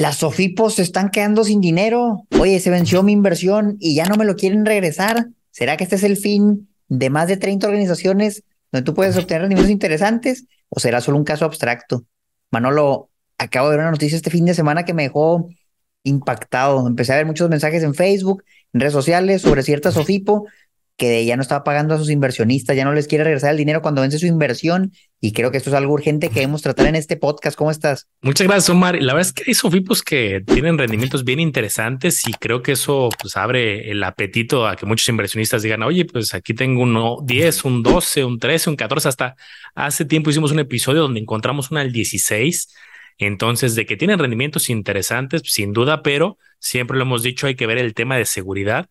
las Sofipos se están quedando sin dinero. Oye, se venció mi inversión y ya no me lo quieren regresar. ¿Será que este es el fin de más de 30 organizaciones donde tú puedes obtener rendimientos interesantes? ¿O será solo un caso abstracto? Manolo, acabo de ver una noticia este fin de semana que me dejó impactado. Empecé a ver muchos mensajes en Facebook, en redes sociales sobre cierta Sofipo que ya no estaba pagando a sus inversionistas, ya no les quiere regresar el dinero cuando vence su inversión. Y creo que esto es algo urgente que debemos tratar en este podcast. ¿Cómo estás? Muchas gracias, Omar. La verdad es que hay sofipos que tienen rendimientos bien interesantes y creo que eso pues abre el apetito a que muchos inversionistas digan, oye, pues aquí tengo un 10, un 12, un 13, un 14, hasta hace tiempo hicimos un episodio donde encontramos una al 16. Entonces, de que tienen rendimientos interesantes, sin duda, pero siempre lo hemos dicho, hay que ver el tema de seguridad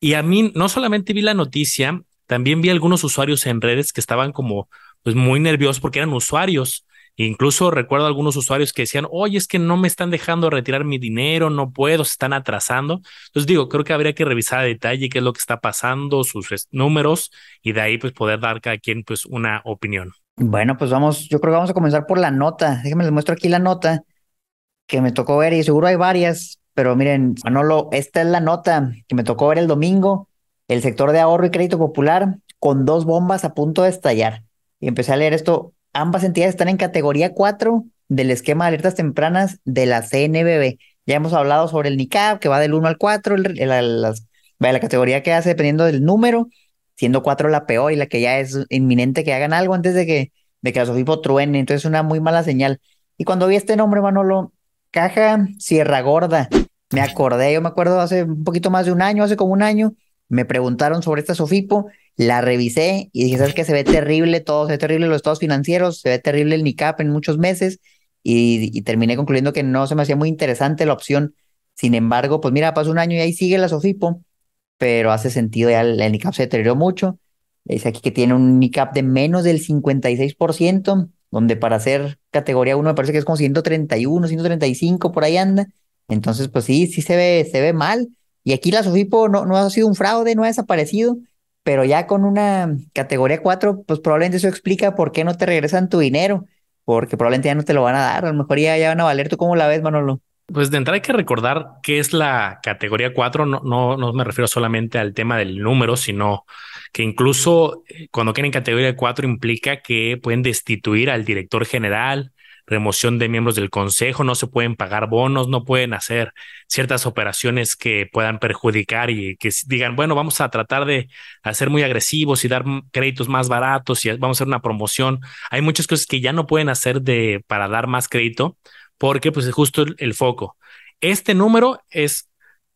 Y a mí no solamente vi la noticia, también vi algunos usuarios en redes que estaban como pues muy nerviosos porque eran usuarios. incluso recuerdo algunos usuarios que decían, oye, es que no me están dejando retirar mi dinero, no puedo, se están atrasando. Entonces digo, creo que habría que revisar a detalle qué es lo que está pasando, sus números y de ahí pues poder dar cada quien pues una opinión. Bueno, pues vamos, yo creo que vamos a comenzar por la nota. Déjenme les muestro aquí la nota que me tocó ver y seguro hay varias, pero miren, Manolo, esta es la nota que me tocó ver el domingo, el sector de ahorro y crédito popular con dos bombas a punto de estallar. Y empecé a leer esto, ambas entidades están en categoría 4 del esquema de alertas tempranas de la CNBB. Ya hemos hablado sobre el NICAP, que va del 1 al 4, la, categoría que hace dependiendo del número, siendo 4 la peor y la que ya es inminente que hagan algo antes de que, de que la Sofipo truene. Entonces, una muy mala señal. Y cuando vi este nombre, Manolo, Caja Sierra Gorda, me acordé, yo me acuerdo hace un poquito más de un año, hace como un año, me preguntaron sobre esta Sofipo, la revisé y dije, ¿sabes qué? Se ve terrible todo, se ve terrible los estados financieros, se ve terrible el NICAP en muchos meses y, terminé concluyendo que no se me hacía muy interesante la opción. Sin embargo, pues mira, pasó un año y ahí sigue la Sofipo, pero hace sentido, ya el, NICAP se deterioró mucho. Dice aquí que tiene un NICAP de menos del 56%, donde para ser categoría 1 me parece que es como 131, 135, por ahí anda. Entonces, pues sí, sí se ve, se ve mal. Y aquí la Sofipo no, no ha sido un fraude, no ha desaparecido, pero ya con una categoría 4, pues probablemente eso explica por qué no te regresan tu dinero, porque probablemente ya no te lo van a dar, a lo mejor ya, ya van a valer. ¿Tú cómo la ves, Manolo? Pues de entrada hay que recordar qué es la categoría 4, no, no, no me refiero solamente al tema del número, sino que incluso eh, cuando quieren categoría 4 implica que pueden destituir al director general, remoción de miembros del consejo, no se pueden pagar bonos, no pueden hacer ciertas operaciones que puedan perjudicar y que digan, bueno, vamos a tratar de hacer muy agresivos y dar créditos más baratos y vamos a hacer una promoción. Hay muchas cosas que ya no pueden hacer de para dar más crédito porque pues es justo el, foco. Este número es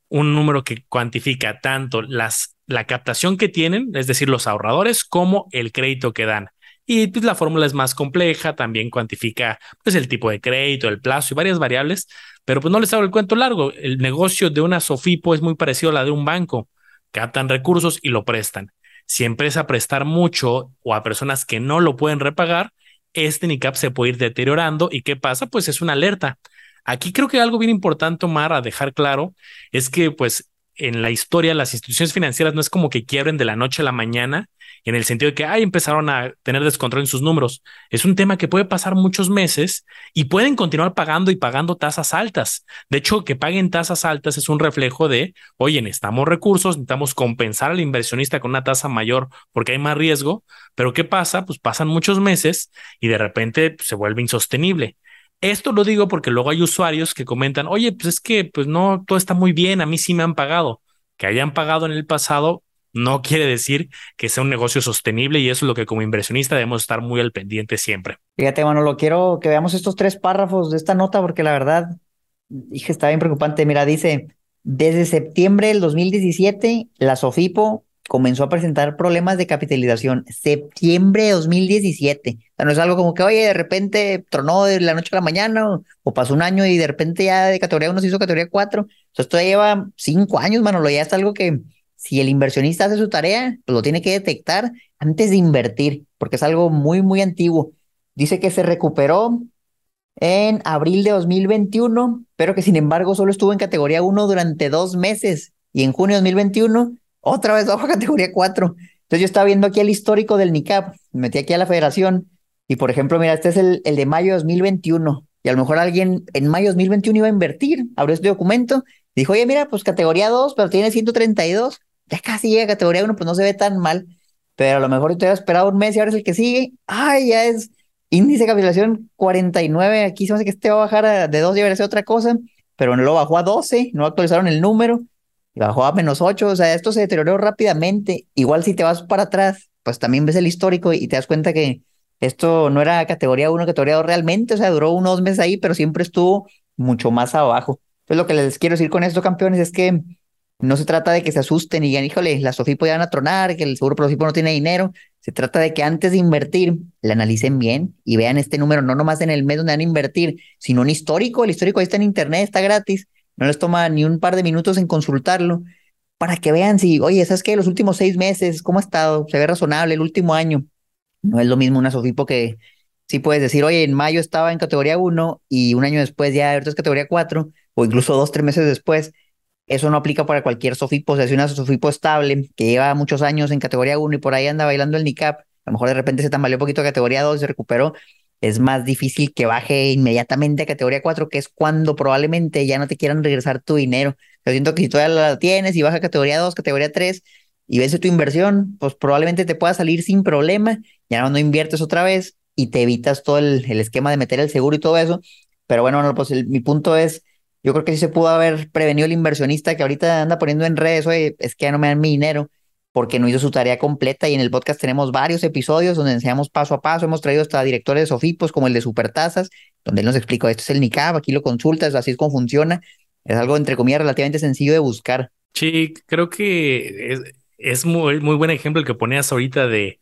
un número que cuantifica tanto las, la captación que tienen, es decir, los ahorradores, como el crédito que dan. Y pues la fórmula es más compleja, también cuantifica pues el tipo de crédito, el plazo y varias variables, pero pues no les hago el cuento largo. El negocio de una Sofipo es muy parecido a la de un banco. Captan recursos y lo prestan. Si empieza a prestar mucho o a personas que no lo pueden repagar, este NICAP se puede ir deteriorando. ¿Y qué pasa? Pues es una alerta. Aquí creo que algo bien importante, Omar, a dejar claro, es que pues en la historia las instituciones financieras no es como que quiebren de la noche a la mañana en el sentido de que ay, empezaron a tener descontrol en sus números. Es un tema que puede pasar muchos meses y pueden continuar pagando y pagando tasas altas. De hecho, que paguen tasas altas es un reflejo de, oye, necesitamos recursos, necesitamos compensar al inversionista con una tasa mayor porque hay más riesgo, pero ¿qué pasa? Pues pasan muchos meses y de repente pues, se vuelve insostenible. Esto lo digo porque luego hay usuarios que comentan, oye, pues es que pues no, todo está muy bien, a mí sí me han pagado. Que hayan pagado en el pasado no quiere decir que sea un negocio sostenible y eso es lo que como inversionista debemos estar muy al pendiente siempre. Fíjate, lo quiero que veamos estos tres párrafos de esta nota porque la verdad, dije, está bien preocupante. Mira, dice, desde septiembre del 2017, la Sofipo comenzó a presentar problemas de capitalización septiembre de 2017. O sea, no es algo como que, oye, de repente tronó de la noche a la mañana o, pasó un año y de repente ya de categoría 1 se hizo categoría 4. Entonces, esto ya lleva cinco años, Manolo, ya es algo que si el inversionista hace su tarea, pues lo tiene que detectar antes de invertir, porque es algo muy, muy antiguo. Dice que se recuperó en abril de 2021, pero que sin embargo solo estuvo en categoría 1 durante dos meses y en junio de 2021 otra vez bajo a categoría 4. Entonces yo estaba viendo aquí el histórico del NICAP, me metí aquí a la federación y por ejemplo, mira, este es el, el de mayo de 2021 y a lo mejor alguien en mayo de 2021 iba a invertir, abrió este documento, dijo, oye, mira, pues categoría 2, pero tiene 132, ya casi llega a categoría 1, pues no se ve tan mal, pero a lo mejor te hubiera esperado un mes y ahora es el que sigue, ay, ya es índice de capitalización 49, aquí se me hace que este va a bajar de 2 y a ser otra cosa, pero no lo bajó a 12, no actualizaron el número, y bajó a menos 8, o sea, esto se deterioró rápidamente. Igual si te vas para atrás, pues también ves el histórico y te das cuenta que esto no era categoría 1, categoría 2 realmente, o sea, duró unos meses ahí, pero siempre estuvo mucho más abajo. Entonces lo que les quiero decir con esto, campeones, es que no se trata de que se asusten y digan, híjole, la Sofipo ya van a tronar, que el seguro Profipo no tiene dinero. Se trata de que antes de invertir, le analicen bien y vean este número, no nomás en el mes donde van a invertir, sino un histórico. El histórico ahí está en internet, está gratis no les toma ni un par de minutos en consultarlo para que vean si, oye, ¿sabes qué? Los últimos seis meses, ¿cómo ha estado? Se ve razonable el último año. No es lo mismo una Sofipo que sí puedes decir, oye, en mayo estaba en categoría 1 y un año después ya ahorita es categoría 4 o incluso dos, tres meses después. Eso no aplica para cualquier Sofipo. O sea, si una Sofipo estable que lleva muchos años en categoría 1 y por ahí anda bailando el NICAP, a lo mejor de repente se tambaleó un poquito a categoría 2 y se recuperó, es más difícil que baje inmediatamente a categoría 4, que es cuando probablemente ya no te quieran regresar tu dinero. Yo siento que si todavía la tienes y baja a categoría 2, categoría 3 y ves tu inversión, pues probablemente te pueda salir sin problema, ya no, inviertes otra vez y te evitas todo el, esquema de meter el seguro y todo eso. Pero bueno, pues mi punto es, yo creo que sí se pudo haber prevenido el inversionista que ahorita anda poniendo en redes, oye, es que ya no me dan mi dinero porque no hizo su tarea completa. Y en el podcast tenemos varios episodios donde enseñamos paso a paso, hemos traído hasta directores de Sofipos como el de Supertazas, donde él nos explicó, esto es el NICAP, aquí lo consultas, así es como funciona, es algo entre comillas relativamente sencillo de buscar. Sí, creo que es, es muy, muy buen ejemplo el que ponías ahorita de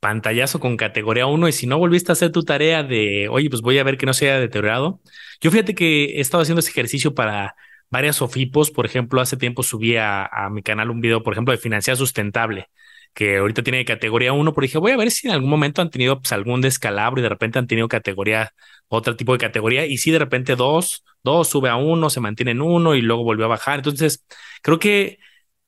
pantallazo con categoría 1 y si no volviste a hacer tu tarea de, oye, pues voy a ver que no se haya deteriorado. Yo fíjate que he estado haciendo ese ejercicio para varias SOFIPOS. Por ejemplo, hace tiempo subí a, mi canal un video, por ejemplo, de financiar sustentable, que ahorita tiene categoría 1, pero dije, voy a ver si en algún momento han tenido pues, algún descalabro y de repente han tenido categoría, otro tipo de categoría, y si de repente dos, dos sube a uno, se mantiene en uno y luego volvió a bajar. Entonces, creo que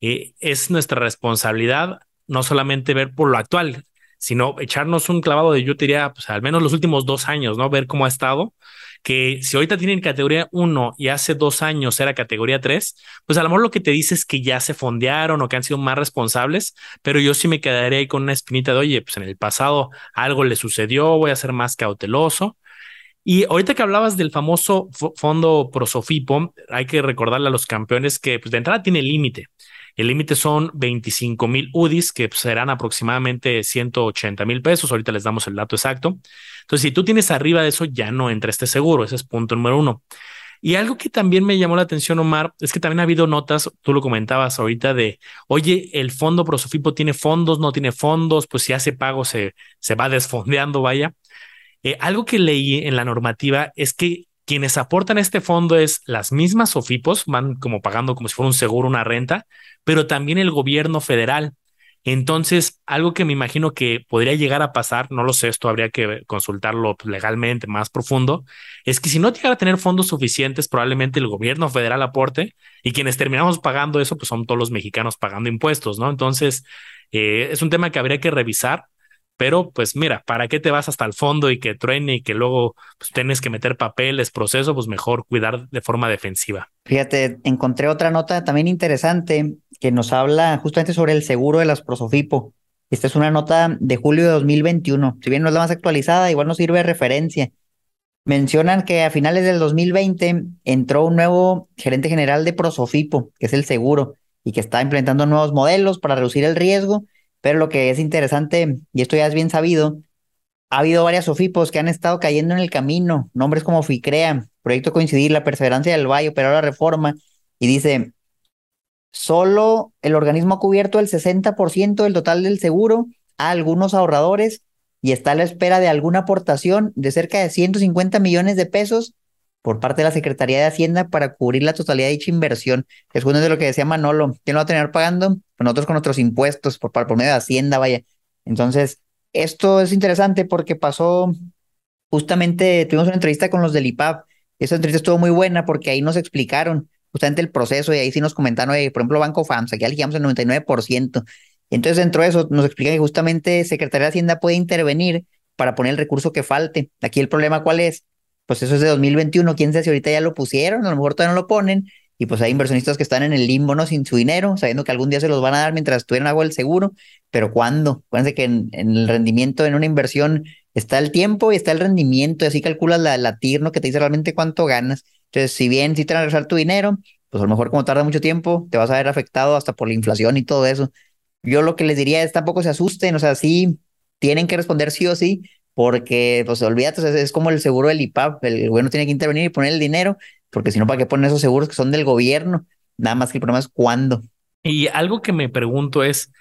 eh, es nuestra responsabilidad no solamente ver por lo actual, sino echarnos un clavado de, yo te diría, pues al menos los últimos dos años, ¿no? Ver cómo ha estado que si ahorita tienen categoría 1 y hace dos años era categoría 3, pues a lo mejor lo que te dice es que ya se fondearon o que han sido más responsables, pero yo sí me quedaría ahí con una espinita de, oye, pues en el pasado algo le sucedió, voy a ser más cauteloso. Y ahorita que hablabas del famoso fondo Prosofipo, hay que recordarle a los campeones que pues, de entrada tiene límite. El límite son 25 mil UDIs, que serán aproximadamente 180 mil pesos. Ahorita les damos el dato exacto. Entonces, si tú tienes arriba de eso, ya no entra este seguro. Ese es punto número uno. Y algo que también me llamó la atención, Omar, es que también ha habido notas, tú lo comentabas ahorita, de, oye, el fondo Prosofipo tiene fondos, no tiene fondos, pues si hace pago se, se va desfondeando, vaya. Eh, algo que leí en la normativa es que quienes aportan este fondo es las mismas SOFIPOS, van como pagando como si fuera un seguro, una renta, pero también el gobierno federal. Entonces, algo que me imagino que podría llegar a pasar, no lo sé, esto habría que consultarlo legalmente más profundo, es que si no llegara a tener fondos suficientes, probablemente el gobierno federal aporte y quienes terminamos pagando eso, pues son todos los mexicanos pagando impuestos, ¿no? Entonces, eh, es un tema que habría que revisar pero pues mira, ¿para qué te vas hasta el fondo y que truene y que luego pues, tienes que meter papeles, proceso? Pues mejor cuidar de forma defensiva. Fíjate, encontré otra nota también interesante que nos habla justamente sobre el seguro de las Prosofipo. Esta es una nota de julio de 2021. Si bien no es la más actualizada, igual nos sirve de referencia. Mencionan que a finales del 2020 entró un nuevo gerente general de Prosofipo, que es el seguro, y que está implementando nuevos modelos para reducir el riesgo pero lo que es interesante, y esto ya es bien sabido, ha habido varias SOFIPOS que han estado cayendo en el camino, nombres como FICREA, Proyecto Coincidir, La Perseverancia del Valle, pero la Reforma, y dice, solo el organismo ha cubierto el 60% del total del seguro a algunos ahorradores y está a la espera de alguna aportación de cerca de 150 millones de pesos por parte de la Secretaría de Hacienda para cubrir la totalidad de dicha inversión. Es uno de lo que decía Manolo, ¿quién lo va a tener pagando? Pues nosotros con nuestros impuestos por, por medio de Hacienda, vaya. Entonces, esto es interesante porque pasó justamente, tuvimos una entrevista con los del IPAP. Esa entrevista estuvo muy buena porque ahí nos explicaron justamente el proceso y ahí sí nos comentaron, por ejemplo, Banco FAMS, aquí elegíamos el 99%. Entonces, dentro de eso, nos explican que justamente Secretaría de Hacienda puede intervenir para poner el recurso que falte. Aquí el problema, ¿cuál es? Pues eso es de 2021, quién sabe si ahorita ya lo pusieron, a lo mejor todavía no lo ponen, y pues hay inversionistas que están en el limbo, ¿no? Sin su dinero, sabiendo que algún día se los van a dar mientras estuvieran agua el seguro, pero ¿cuándo? Acuérdense que en, el rendimiento en una inversión está el tiempo y está el rendimiento, y así calculas la, la TIR, ¿no? Que te dice realmente cuánto ganas. Entonces, si bien si te van a regresar tu dinero, pues a lo mejor como tarda mucho tiempo, te vas a ver afectado hasta por la inflación y todo eso. Yo lo que les diría es tampoco se asusten, o sea, sí, tienen que responder sí o sí, porque, pues olvídate, es, es como el seguro del IPAP, el gobierno tiene que intervenir y poner el dinero, porque si no, ¿para qué ponen esos seguros que son del gobierno? Nada más que el problema es cuándo. Y algo que me pregunto es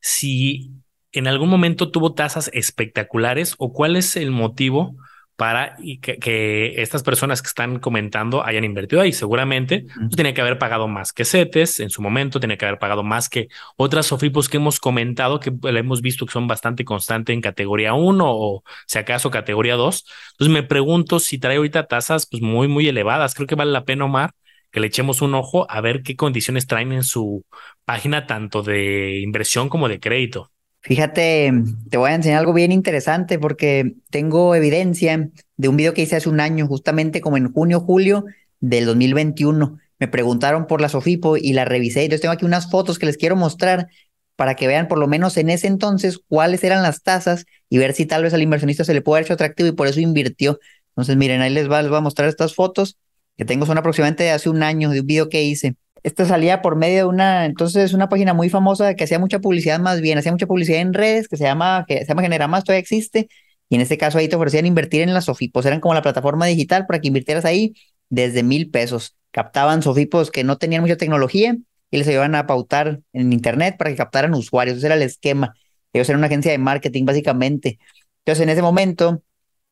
si en algún momento tuvo tasas espectaculares o cuál es el motivo para que, estas personas que están comentando hayan invertido ahí. Seguramente pues, tenía que haber pagado más que CETES en su momento, tenía que haber pagado más que otras SOFIPOS que hemos comentado, que pues, hemos visto que son bastante constantes en categoría 1 o si acaso categoría 2. Entonces me pregunto si trae ahorita tasas pues muy, muy elevadas. Creo que vale la pena, Omar, que le echemos un ojo a ver qué condiciones traen en su página tanto de inversión como de crédito. Fíjate, te voy a enseñar algo bien interesante porque tengo evidencia de un video que hice hace un año, justamente como en junio, julio del 2021. Me preguntaron por la Sofipo y la revisé. Entonces tengo aquí unas fotos que les quiero mostrar para que vean por lo menos en ese entonces cuáles eran las tasas y ver si tal vez al inversionista se le puede haber hecho atractivo y por eso invirtió. Entonces miren, ahí les va, les voy a mostrar estas fotos que tengo, son aproximadamente de hace un año de un video que hice. Esta salía por medio de una, entonces, una página muy famosa que hacía mucha publicidad más bien, hacía mucha publicidad en redes, que se llama, que se llama todavía existe, y en este caso ahí te ofrecían invertir en las Sofipos, eran como la plataforma digital para que invirtieras ahí desde mil pesos. Captaban Sofipos que no tenían mucha tecnología y les iban a pautar en internet para que captaran usuarios, ese era el esquema. Ellos eran una agencia de marketing básicamente. Entonces en ese momento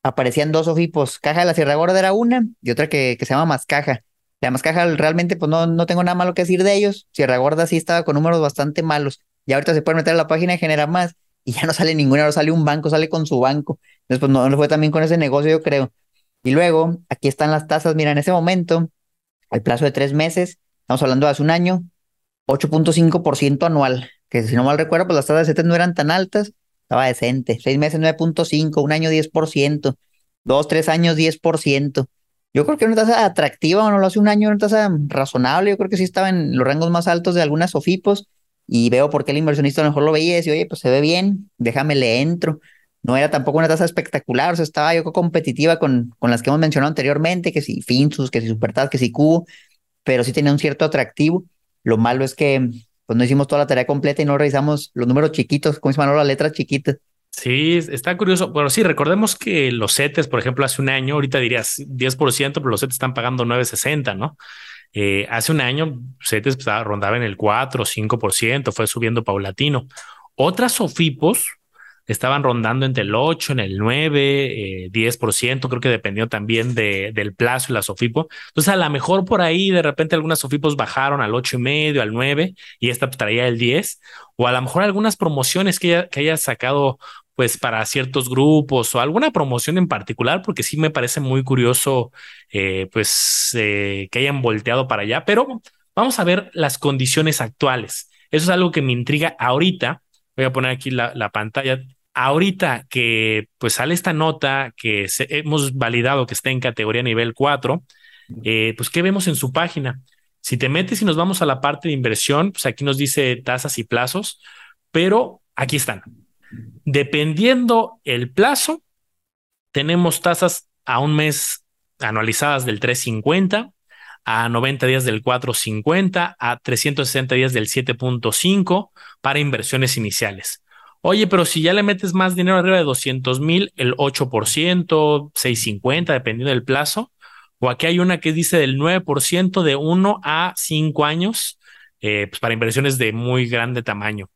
aparecían dos Sofipos, Caja de la Sierra Gorda era una y otra que, que se llama Más Caja la Caja realmente pues no, no tengo nada malo que decir de ellos. Sierra Gorda sí estaba con números bastante malos. Y ahorita se puede meter a la página y generar más y ya no sale ninguna, ahora sale un banco, sale con su banco. Entonces pues no, no fue también con ese negocio yo creo. Y luego aquí están las tasas, mira, en ese momento, al plazo de tres meses, estamos hablando de hace un año, 8.5% anual, que si no mal recuerdo, pues las tasas de CETES no eran tan altas, estaba decente. Seis meses 9.5, un año 10%, dos, tres años 10%. Yo creo que una tasa atractiva, bueno, lo hace un año, una tasa razonable. Yo creo que sí estaba en los rangos más altos de algunas SOFIPOS y veo por qué el inversionista a lo mejor lo veía y decía, oye, pues se ve bien, déjame le entro. No era tampoco una tasa espectacular, o sea, estaba yo competitiva con, con las que hemos mencionado anteriormente, que si Finsus, que si Supertas, que si Cubo, pero sí tenía un cierto atractivo. Lo malo es que pues no hicimos toda la tarea completa y no revisamos los números chiquitos, como se llaman las letras chiquitas. Sí, está curioso. Pero sí, recordemos que los CETES, por ejemplo, hace un año, ahorita dirías 10%, pero los CETES están pagando 9.60, ¿no? Eh, hace un año, CETES pues, rondaba en el 4 o 5%, fue subiendo paulatino. Otras SOFIPOS estaban rondando entre el 8, en el 9, eh, 10%, creo que dependió también de, del plazo y la SOFIPO. Entonces, a lo mejor por ahí de repente algunas SOFIPOS bajaron al 8 y medio, al 9, y esta pues, traía el 10, o a lo mejor algunas promociones que haya, que haya sacado pues para ciertos grupos o alguna promoción en particular, porque sí me parece muy curioso eh, pues eh, que hayan volteado para allá, pero vamos a ver las condiciones actuales. Eso es algo que me intriga ahorita. Voy a poner aquí la, la pantalla ahorita que pues sale esta nota que hemos validado que está en categoría nivel 4, eh, pues ¿qué vemos en su página? Si te metes y nos vamos a la parte de inversión, pues aquí nos dice tasas y plazos, pero aquí están. Dependiendo el plazo, tenemos tasas a un mes anualizadas del 350, a 90 días del 450, a 360 días del 7.5 para inversiones iniciales. Oye, pero si ya le metes más dinero arriba de 200 mil, el 8%, 650, dependiendo del plazo. O aquí hay una que dice del 9% de 1 a 5 años, eh, pues para inversiones de muy grande tamaño.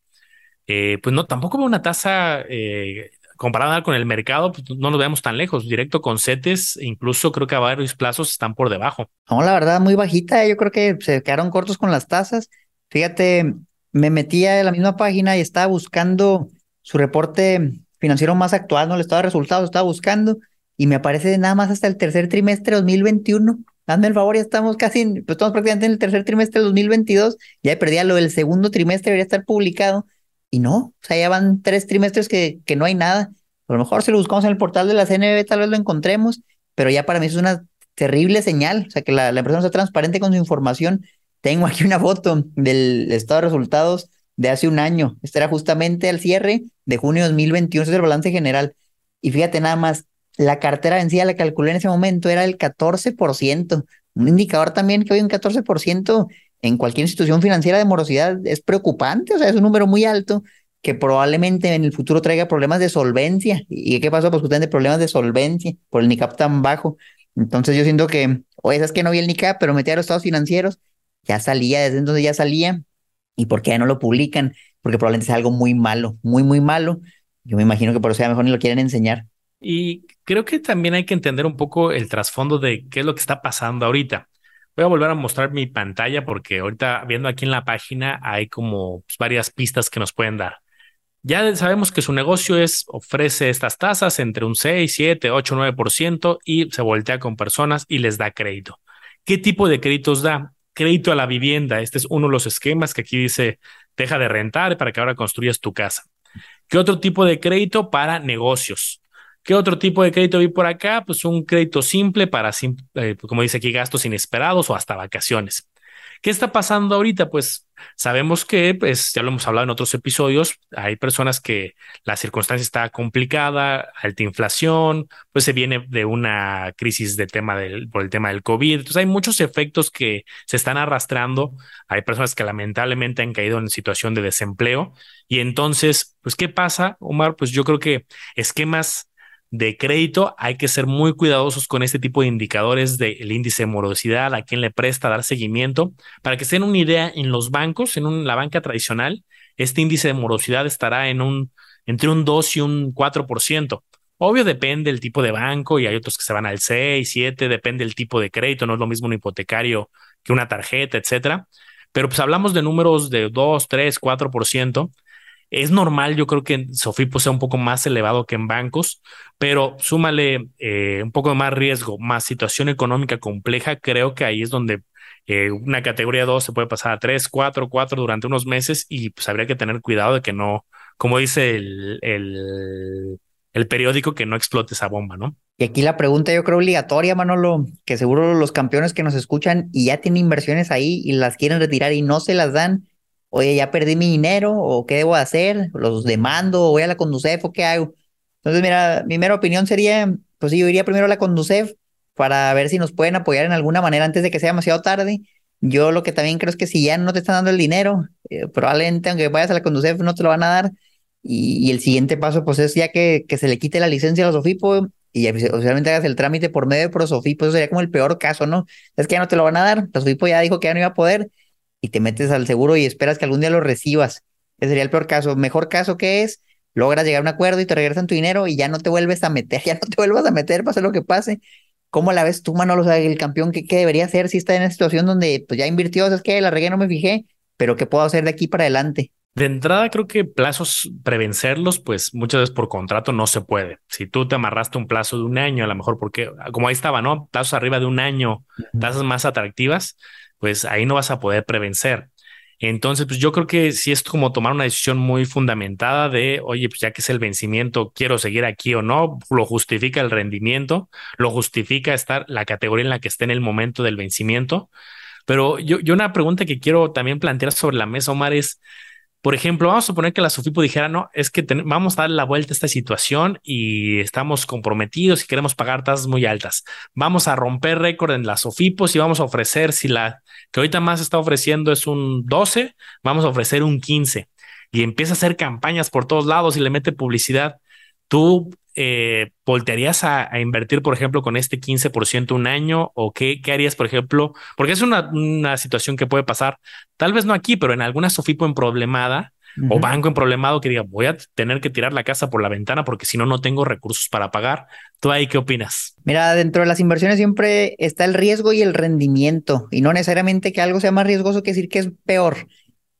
Eh, pues no, tampoco veo una tasa eh, comparada con el mercado, pues no nos veamos tan lejos. Directo con CETES, incluso creo que a varios plazos están por debajo. No, la verdad, muy bajita. Yo creo que se quedaron cortos con las tasas. Fíjate, me metía en la misma página y estaba buscando su reporte financiero más actual, no le estaba resultados, estaba buscando y me aparece nada más hasta el tercer trimestre de 2021. Hazme el favor, ya estamos casi, pues estamos prácticamente en el tercer trimestre de 2022, ya perdía lo del segundo trimestre, debería estar publicado y no, o sea, ya van tres trimestres que, que no hay nada. A lo mejor si lo buscamos en el portal de la CNB tal vez lo encontremos, pero ya para mí es una terrible señal, o sea, que la, la empresa no sea transparente con su información. Tengo aquí una foto del estado de resultados de hace un año. Este era justamente al cierre de junio de 2021, ese es el balance general. Y fíjate nada más, la cartera vencida la calculé en ese momento era el 14%. Un indicador también que hoy un 14% en cualquier institución financiera de morosidad es preocupante, o sea, es un número muy alto que probablemente en el futuro traiga problemas de solvencia. ¿Y qué pasó? Pues justamente problemas de solvencia por el NICAP tan bajo. Entonces yo siento que, oye, esas que no vi el NICAP, pero metí a los estados financieros, ya salía, desde entonces ya salía. ¿Y por qué no lo publican? Porque probablemente es algo muy malo, muy, muy malo. Yo me imagino que por eso ya mejor ni lo quieren enseñar. Y creo que también hay que entender un poco el trasfondo de qué es lo que está pasando ahorita. Voy a volver a mostrar mi pantalla porque ahorita viendo aquí en la página hay como pues, varias pistas que nos pueden dar. Ya sabemos que su negocio es ofrece estas tasas entre un 6, 7, 8, 9% y se voltea con personas y les da crédito. ¿Qué tipo de créditos da? Crédito a la vivienda. Este es uno de los esquemas que aquí dice deja de rentar para que ahora construyas tu casa. ¿Qué otro tipo de crédito para negocios? ¿Qué otro tipo de crédito vi por acá? Pues un crédito simple para, eh, como dice aquí, gastos inesperados o hasta vacaciones. ¿Qué está pasando ahorita? Pues sabemos que, pues ya lo hemos hablado en otros episodios, hay personas que la circunstancia está complicada, alta inflación, pues se viene de una crisis de tema del, por el tema del COVID. Entonces hay muchos efectos que se están arrastrando. Hay personas que lamentablemente han caído en situación de desempleo. Y entonces, pues, ¿qué pasa, Omar? Pues yo creo que esquemas de crédito, hay que ser muy cuidadosos con este tipo de indicadores del índice de morosidad, a quién le presta, dar seguimiento. Para que se den una idea, en los bancos, en la banca tradicional, este índice de morosidad estará en un, entre un 2 y un 4%. Obvio, depende del tipo de banco y hay otros que se van al 6, 7, depende del tipo de crédito, no es lo mismo un hipotecario que una tarjeta, etcétera. Pero pues hablamos de números de 2, 3, 4%. Es normal, yo creo que en Sofipo sea un poco más elevado que en bancos, pero súmale eh, un poco más riesgo, más situación económica compleja, creo que ahí es donde eh, una categoría 2 se puede pasar a 3, 4, 4 durante unos meses y pues habría que tener cuidado de que no, como dice el, el, el periódico, que no explote esa bomba, ¿no? Y aquí la pregunta yo creo obligatoria, Manolo, que seguro los campeones que nos escuchan y ya tienen inversiones ahí y las quieren retirar y no se las dan, oye, ya perdí mi dinero, o qué debo hacer, los demando, o voy a la Conducef, o qué hago. Entonces, mira, mi mera opinión sería, pues yo iría primero a la Conducef para ver si nos pueden apoyar en alguna manera antes de que sea demasiado tarde. Yo lo que también creo es que si ya no te están dando el dinero, eh, probablemente aunque vayas a la Conducef no te lo van a dar. Y, el siguiente paso, pues es ya que, que se le quite la licencia a los OFIPO y oficialmente hagas el trámite por medio de Prosofipo. Eso sería como el peor caso, ¿no? Es que ya no te lo van a dar. Prosofipo ya dijo que ya no iba a poder y te metes al seguro y esperas que algún día lo recibas. Ese sería el peor caso. Mejor caso que es, logras llegar a un acuerdo y te regresan tu dinero y ya no te vuelves a meter, ya no te vuelvas a meter, pase lo que pase. ¿Cómo la ves tú, Manolo? O sea, el campeón, ¿qué, qué debería hacer si está en una situación donde pues ya invirtió? es que la regué, no me fijé, pero ¿qué puedo hacer de aquí para adelante? De entrada, creo que plazos prevencerlos, pues muchas veces por contrato no se puede. Si tú te amarraste un plazo de un año, a lo mejor porque, como ahí estaba, ¿no? Plazos arriba de un año, tasas más atractivas, pues ahí no vas a poder prevencer. Entonces, pues yo creo que sí es como tomar una decisión muy fundamentada de, oye, pues ya que es el vencimiento, quiero seguir aquí o no, lo justifica el rendimiento, lo justifica estar la categoría en la que esté en el momento del vencimiento. Pero yo, yo una pregunta que quiero también plantear sobre la mesa, Omar, es, por ejemplo, vamos a suponer que la Sofipo dijera, no, es que vamos a dar la vuelta a esta situación y estamos comprometidos y queremos pagar tasas muy altas. Vamos a romper récord en las Sofipos y vamos a ofrecer, si la que ahorita más está ofreciendo es un 12, vamos a ofrecer un 15 y empieza a hacer campañas por todos lados y le mete publicidad. Tú eh, voltearías a, invertir, por ejemplo, con este 15% un año? ¿O qué, qué, harías, por ejemplo? Porque es una, una, situación que puede pasar, tal vez no aquí, pero en alguna Sofipo en problemada o banco en problemado que diga, voy a tener que tirar la casa por la ventana porque si no, no tengo recursos para pagar. ¿Tú ahí qué opinas? Mira, dentro de las inversiones siempre está el riesgo y el rendimiento, y no necesariamente que algo sea más riesgoso que decir que es peor.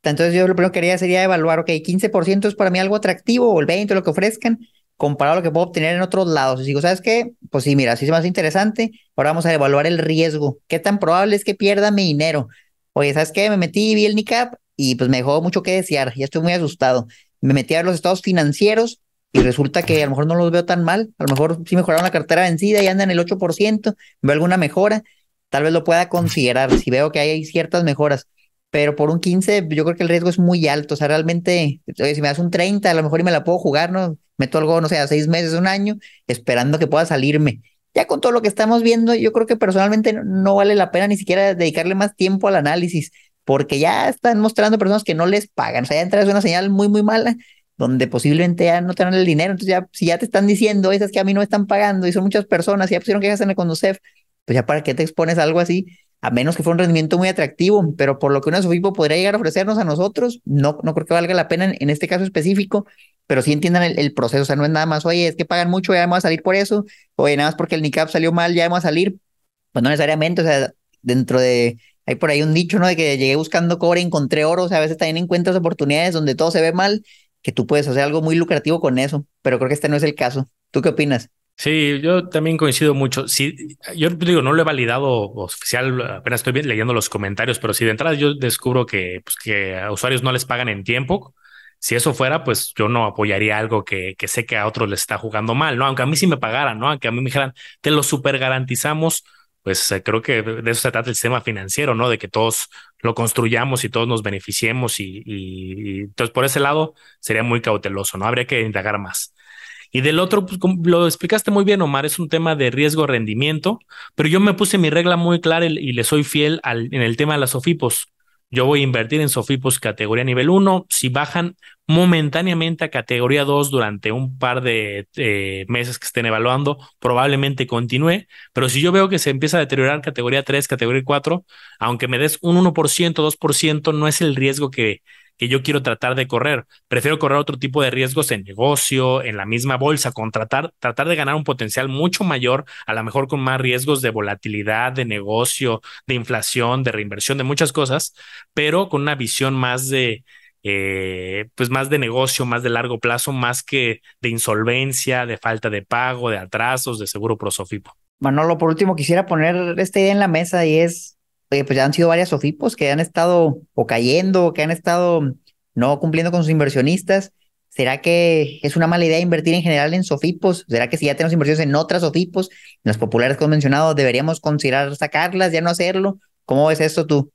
Entonces yo lo primero que haría sería evaluar, ok, 15% es para mí algo atractivo, o el 20%, lo que ofrezcan, comparado a lo que puedo obtener en otros lados. Y digo, ¿sabes qué? Pues sí, mira, sí es más interesante. Ahora vamos a evaluar el riesgo. ¿Qué tan probable es que pierda mi dinero? Oye, ¿sabes qué? Me metí, vi el NICAP y pues me dejó mucho que desear. Ya estoy muy asustado. Me metí a los estados financieros y resulta que a lo mejor no los veo tan mal. A lo mejor sí mejoraron la cartera vencida y anda en el 8%. Veo alguna mejora. Tal vez lo pueda considerar si veo que hay ciertas mejoras pero por un 15 yo creo que el riesgo es muy alto, o sea, realmente, si me das un 30, a lo mejor y me la puedo jugar, ¿no? Meto algo, no sé, a seis meses, un año, esperando que pueda salirme. Ya con todo lo que estamos viendo, yo creo que personalmente no, vale la pena ni siquiera dedicarle más tiempo al análisis, porque ya están mostrando personas que no les pagan, o sea, ya entras una señal muy, muy mala, donde posiblemente ya no te dan el dinero, entonces ya, si ya te están diciendo esas que a mí no me están pagando y son muchas personas, y ya pusieron quejas en el Conducef, pues ya para qué te expones a algo así, a menos que fuera un rendimiento muy atractivo, pero por lo que una Sofipo podría llegar a ofrecernos a nosotros, no, no creo que valga la pena en, este caso específico, pero sí entiendan el, proceso, o sea, no es nada más, oye, es que pagan mucho, ya vamos a salir por eso, oye, nada más porque el NICAP salió mal, ya vamos a salir, pues no necesariamente, o sea, dentro de, hay por ahí un dicho, ¿no? De que llegué buscando cobre, encontré oro, o sea, a veces también encuentras oportunidades donde todo se ve mal, que tú puedes hacer algo muy lucrativo con eso, pero creo que este no es el caso. ¿Tú qué opinas? Sí, yo también coincido mucho. Sí, yo digo, no lo he validado oficial, apenas estoy leyendo los comentarios, pero si de entrada yo descubro que, pues, que a usuarios no les pagan en tiempo, si eso fuera, pues yo no apoyaría algo que, que sé que a otros les está jugando mal, ¿no? Aunque a mí sí me pagaran, ¿no? Aunque a mí me dijeran, te lo super garantizamos, pues eh, creo que de eso se trata el sistema financiero, ¿no? De que todos lo construyamos y todos nos beneficiemos y, y entonces por ese lado sería muy cauteloso, ¿no? Habría que indagar más. Y del otro, pues lo explicaste muy bien, Omar, es un tema de riesgo-rendimiento, pero yo me puse mi regla muy clara y, le soy fiel al, en el tema de las SOFIPOS. Yo voy a invertir en SOFIPOS categoría nivel 1. Si bajan momentáneamente a categoría 2 durante un par de meses que estén evaluando, probablemente continúe. Pero si yo veo que se empieza a deteriorar categoría 3, categoría 4, aunque me des un 1%, 2%, no es el riesgo que, que yo quiero tratar de correr. Prefiero correr otro tipo de riesgos en negocio, en la misma bolsa, con tratar, tratar de ganar un potencial mucho mayor, a lo mejor con más riesgos de volatilidad, de negocio, de inflación, de reinversión, de muchas cosas, pero con una visión más de, eh, pues más de negocio, más de largo plazo, más que de insolvencia, de falta de pago, de atrasos, de seguro prosofipo. Manolo, por último, quisiera poner esta idea en la mesa y es pues ya han sido varias SOFIPOS que han estado o cayendo, que han estado no cumpliendo con sus inversionistas. ¿Será que es una mala idea invertir en general en SOFIPOS? ¿Será que si ya tenemos inversiones en otras SOFIPOS, en las populares que hemos mencionado, deberíamos considerar sacarlas, ya no hacerlo? ¿Cómo ves esto tú?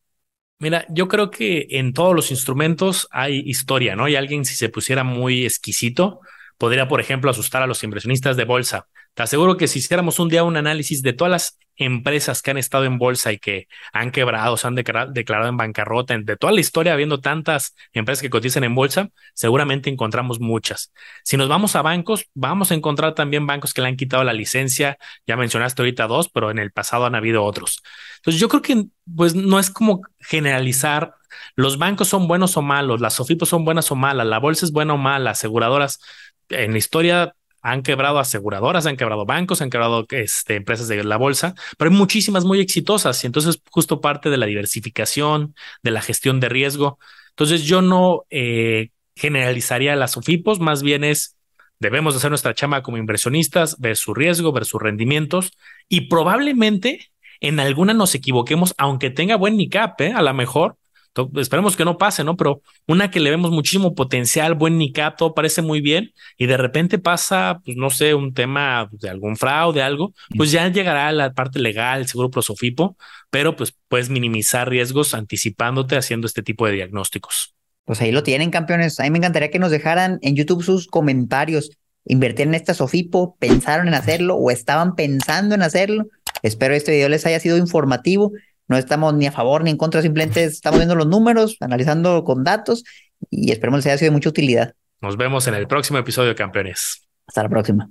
Mira, yo creo que en todos los instrumentos hay historia, ¿no? Y alguien si se pusiera muy exquisito, podría, por ejemplo, asustar a los inversionistas de bolsa. Te aseguro que si hiciéramos un día un análisis de todas las empresas que han estado en bolsa y que han quebrado, se han declarado, en bancarrota, de toda la historia, habiendo tantas empresas que cotizan en bolsa, seguramente encontramos muchas. Si nos vamos a bancos, vamos a encontrar también bancos que le han quitado la licencia. Ya mencionaste ahorita dos, pero en el pasado han habido otros. Entonces, yo creo que pues no es como generalizar los bancos son buenos o malos, las SOFIPOS son buenas o malas, la bolsa es buena o mala, aseguradoras. En la historia han quebrado aseguradoras, han quebrado bancos, han quebrado este, empresas de la bolsa, pero hay muchísimas muy exitosas y entonces justo parte de la diversificación, de la gestión de riesgo. Entonces yo no eh, generalizaría las UFIPOS, más bien es debemos hacer nuestra chama como inversionistas, ver su riesgo, ver sus rendimientos y probablemente en alguna nos equivoquemos, aunque tenga buen NICAP, ¿eh? a lo mejor esperemos que no pase, ¿no? Pero una que le vemos muchísimo potencial, buen NICAP, todo parece muy bien, y de repente pasa, pues no sé, un tema de algún fraude, algo, pues ya llegará la parte legal, seguro prosofipo, pero pues puedes minimizar riesgos anticipándote haciendo este tipo de diagnósticos. Pues ahí lo tienen, campeones. A mí me encantaría que nos dejaran en YouTube sus comentarios. ¿Invertir en esta Sofipo? ¿Pensaron en hacerlo o estaban pensando en hacerlo? Espero este video les haya sido informativo no estamos ni a favor ni en contra, simplemente estamos viendo los números, analizando con datos y esperemos que les haya sido de mucha utilidad. Nos vemos en el próximo episodio, campeones. Hasta la próxima.